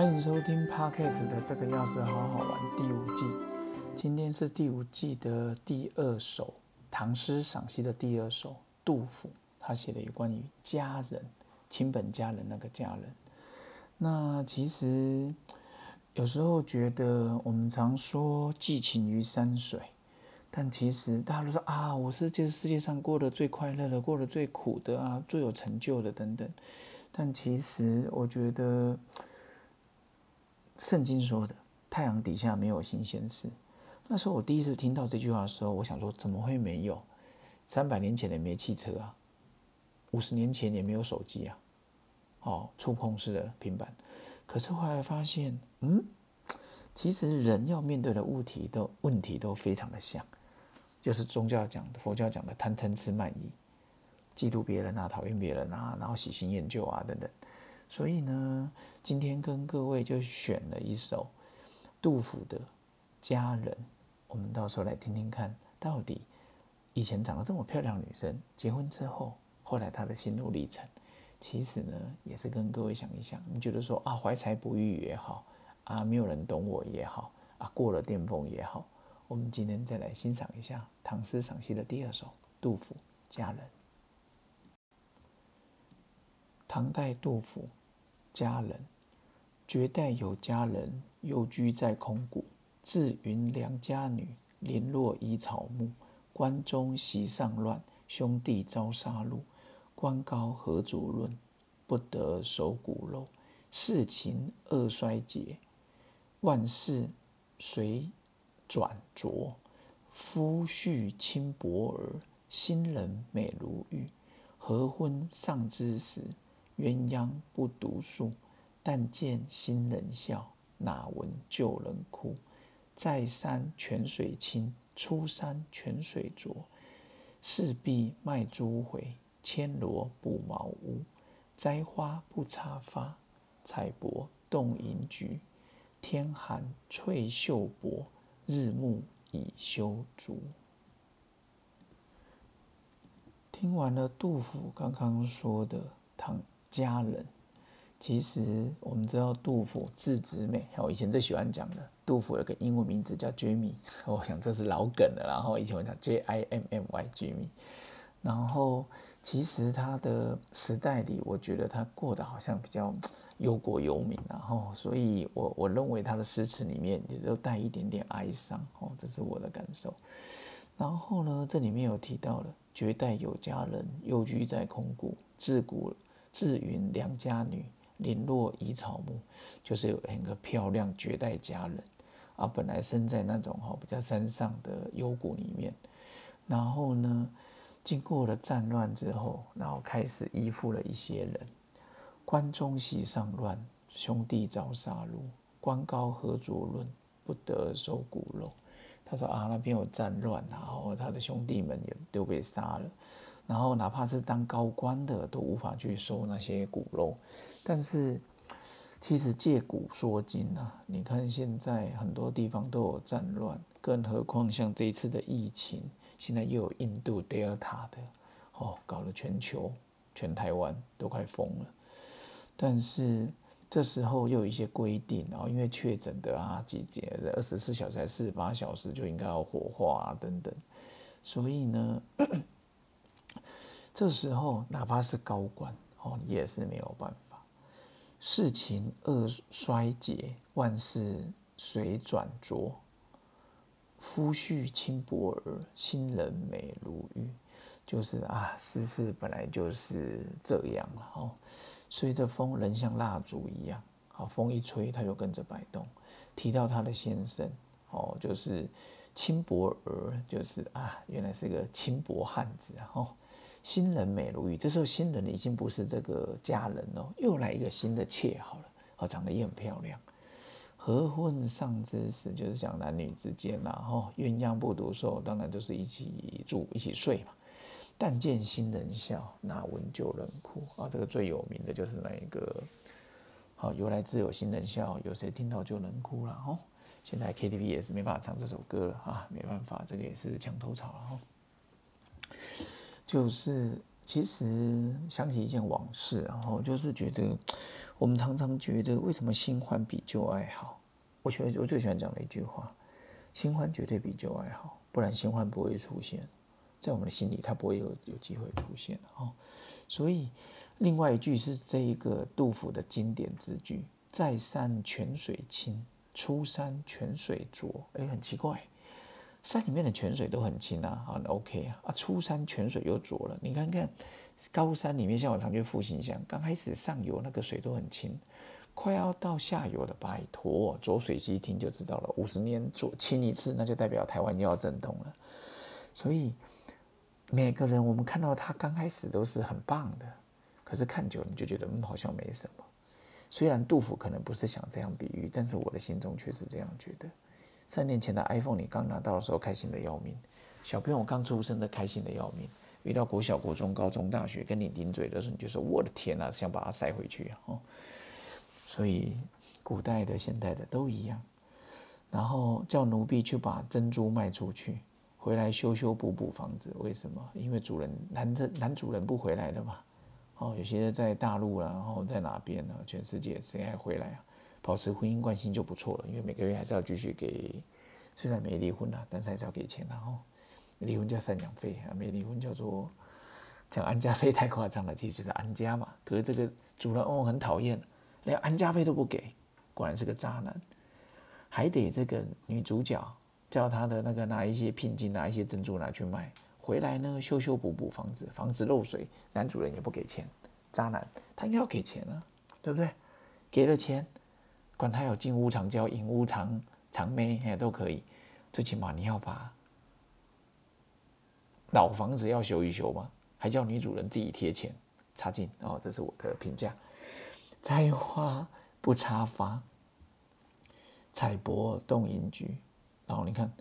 欢迎收听 Podcast 的这个钥匙好好玩第五季。今天是第五季的第二首唐诗赏析的第二首，杜甫他写的有关于家人、亲本家人那个家人。那其实有时候觉得我们常说寄情于山水，但其实大家都说啊，我是这个世界上过得最快乐的，过得最苦的啊，最有成就的等等。但其实我觉得。圣经说的“太阳底下没有新鲜事”，那时候我第一次听到这句话的时候，我想说怎么会没有？三百年前也没汽车啊，五十年前也没有手机啊，哦，触碰式的平板。可是后来发现，嗯，其实人要面对的物体的问题都非常的像，就是宗教讲的、佛教讲的贪嗔痴慢疑，嫉妒别人啊，讨厌别人啊，然后喜新厌旧啊等等。所以呢，今天跟各位就选了一首杜甫的《佳人》，我们到时候来听听看，到底以前长得这么漂亮女生，结婚之后，后来她的心路历程。其实呢，也是跟各位想一想，你觉得说啊，怀才不遇也好，啊，没有人懂我也好，啊，过了巅峰也好，我们今天再来欣赏一下唐诗赏析的第二首杜甫《佳人》。唐代杜甫。佳人，绝代有佳人，幽居在空谷。自云良家女，零落依草木。关中席上乱，兄弟遭杀戮。官高何足论，不得守骨肉。世情恶衰竭，万事随转浊。夫婿轻薄儿，新人美如玉。合婚丧之时。鸳鸯不独宿，但见新人笑，哪闻旧人哭？在山泉水清，出山泉水浊。四壁卖珠回，千罗不茅屋。栽花不插发，采柏动银菊。天寒翠袖薄，日暮已修竹。听完了杜甫刚刚说的唐。家人，其实我们知道杜甫字子美，我以前最喜欢讲的，杜甫有个英文名字叫 Jimmy，我想这是老梗了。然后以前我讲 J I M M Y Jimmy，然后其实他的时代里，我觉得他过得好像比较 忧国忧民，然后所以我我认为他的诗词里面也都带一点点哀伤，哦，这是我的感受。然后呢，这里面有提到了绝代有佳人，幽居在空谷，自古。自云良家女，零落依草木，就是有很个漂亮绝代佳人啊。本来生在那种哈比较山上的幽谷里面，然后呢，经过了战乱之后，然后开始依附了一些人。关中席上乱，兄弟遭杀戮。官高何足论，不得收骨肉。他说啊，那边有战乱，然后他的兄弟们也都被杀了。然后，哪怕是当高官的都无法去收那些骨肉，但是其实借古说今啊，你看现在很多地方都有战乱，更何况像这一次的疫情，现在又有印度德尔塔的，哦，搞得全球、全台湾都快疯了。但是这时候又有一些规定，然后因为确诊的啊，几节二十四小时、四十八小时就应该要火化啊等等，所以呢。这时候，哪怕是高官哦，也是没有办法。世情恶衰竭，万事随转浊。夫婿轻薄儿，新人美如玉。就是啊，世事本来就是这样哦。随着风，人像蜡烛一样，好风一吹，他就跟着摆动。提到他的先生哦，就是轻薄儿，就是啊，原来是个轻薄汉子哦。新人美如玉，这时候新人已经不是这个佳人了，又来一个新的妾好了，哦，长得也很漂亮。合婚上之时，就是讲男女之间呐，哦，鸳鸯不独守，当然就是一起住、一起睡嘛。但见新人笑，哪闻旧人哭啊？这个最有名的就是那一个，好，由来自有新人笑，有谁听到旧人哭了？哦，现在 KTV 也是没办法唱这首歌了啊，没办法，这个也是墙头草了哈。就是，其实想起一件往事，然后就是觉得，我们常常觉得为什么新欢比旧爱好？我喜欢我最喜欢讲的一句话：新欢绝对比旧爱好，不然新欢不会出现在我们的心里，它不会有有机会出现哦。所以，另外一句是这一个杜甫的经典之句：“在山泉水清，出山泉水浊。”哎，很奇怪。山里面的泉水都很清啊，很，OK 啊，啊，出山泉水又浊了。你看看高山里面，像我常去复兴乡，刚开始上游那个水都很清，快要到下游了，拜托，浊水溪听就知道了。五十年浊清一次，那就代表台湾又要震动了。所以每个人，我们看到他刚开始都是很棒的，可是看久了你就觉得，嗯，好像没什么。虽然杜甫可能不是想这样比喻，但是我的心中却是这样觉得。三年前的 iPhone，你刚拿到的时候开心的要命；小朋友刚出生的开心的要命。遇到国小、国中、高中、大学跟你顶嘴的时候，你就说：“我的天啊，想把它塞回去哦。”所以古代的、现代的都一样。然后叫奴婢去把珍珠卖出去，回来修修补补房子。为什么？因为主人男这男主人不回来的嘛。哦，有些在大陆然后在哪边呢？全世界谁还回来啊？保持婚姻关系就不错了，因为每个月还是要继续给，虽然没离婚了，但是还是要给钱然后离婚叫赡养费啊，没离婚叫做讲安家费太夸张了，其实就是安家嘛。可是这个主人哦很讨厌，连安家费都不给，果然是个渣男，还得这个女主角叫他的那个拿一些聘金拿一些珍珠拿去卖，回来呢修修补补房子，房子漏水，男主人也不给钱，渣男他应该要给钱啊，对不对？给了钱。管他有金屋藏娇、银屋藏藏妹，哎，都可以。最起码你要把老房子要修一修嘛，还叫女主人自己贴钱插进哦，这是我的评价。摘花不插花，采柏动银菊。然后你看，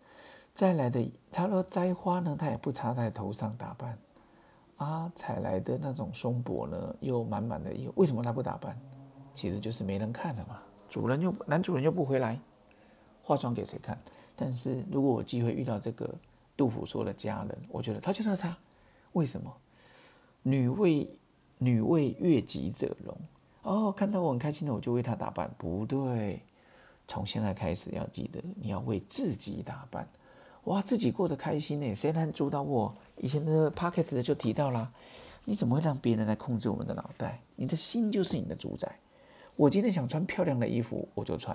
再来的，他说摘花呢，他也不插在头上打扮啊。采来的那种松柏呢，又满满的，又为什么他不打扮？其实就是没人看了嘛。主人又男主人又不回来，化妆给谁看？但是如果我机会遇到这个杜甫说的佳人，我觉得他就是差。为什么？女为女为悦己者容。哦，看到我很开心的，我就为他打扮。不对，从现在开始要记得，你要为自己打扮。哇，自己过得开心呢？谁能主导我？以前的 p o c a s t 就提到啦，你怎么会让别人来控制我们的脑袋？你的心就是你的主宰。我今天想穿漂亮的衣服，我就穿；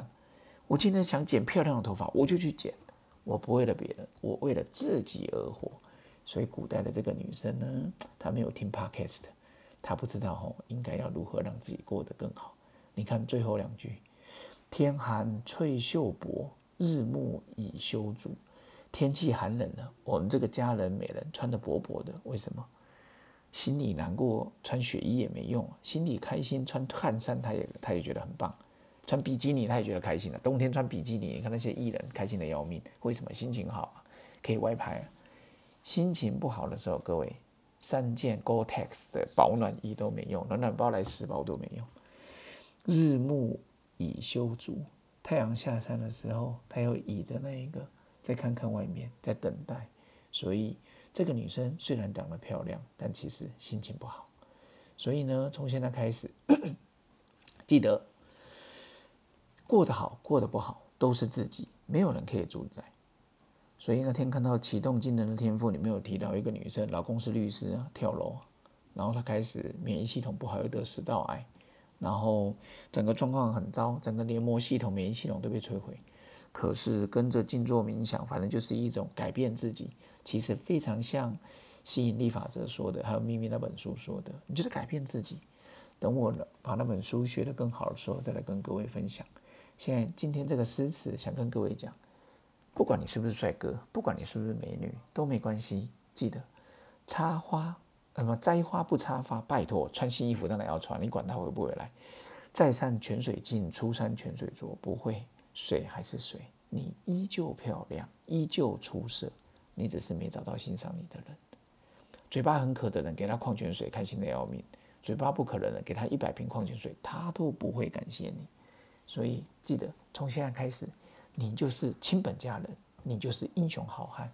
我今天想剪漂亮的头发，我就去剪。我不为了别人，我为了自己而活。所以古代的这个女生呢，她没有听 podcast，她不知道吼应该要如何让自己过得更好。你看最后两句：天寒翠袖薄，日暮已修竹。天气寒冷了，我们这个佳人美人穿的薄薄的，为什么？心里难过，穿雪衣也没用；心里开心，穿汗衫他也他也觉得很棒。穿比基尼他也觉得开心了。冬天穿比基尼，你看那些艺人开心的要命。为什么？心情好，可以外拍。心情不好的时候，各位三件 Gore-Tex 的保暖衣都没用，暖暖包来十包都没用。日暮已修竹，太阳下山的时候，他又倚着那一个，再看看外面，在等待。所以。这个女生虽然长得漂亮，但其实心情不好。所以呢，从现在开始，记得过得好，过得不好都是自己，没有人可以主宰。所以那天看到启动技能的天赋，里面有提到一个女生，老公是律师啊，跳楼，然后她开始免疫系统不好，又得食道癌，然后整个状况很糟，整个黏膜系统、免疫系统都被摧毁。可是跟着静坐冥想，反正就是一种改变自己。其实非常像吸引力法则说的，还有秘密那本书说的，你就是改变自己。等我把那本书学得更好的时候，再来跟各位分享。现在今天这个诗词想跟各位讲，不管你是不是帅哥，不管你是不是美女，都没关系。记得插花，什么摘花不插花，拜托，穿新衣服当然要穿，你管它回不回来。在山泉水静，出山泉水浊，不会，水还是水你依旧漂亮依旧出色你只是没找到欣赏你的人。嘴巴很渴的人给他矿泉水开心的要命嘴巴不渴的人给他一百瓶矿泉水他都不会感谢你。所以记得从现在开始你就是亲本家人你就是英雄好汉。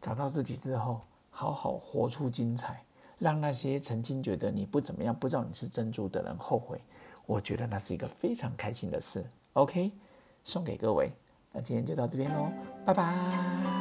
找到自己之后好好活出精彩让那些曾经觉得你不怎么样不知道你是珍珠的人后悔。我觉得那是一个非常开心的事。ok 送给各位。那今天就到这边喽拜拜。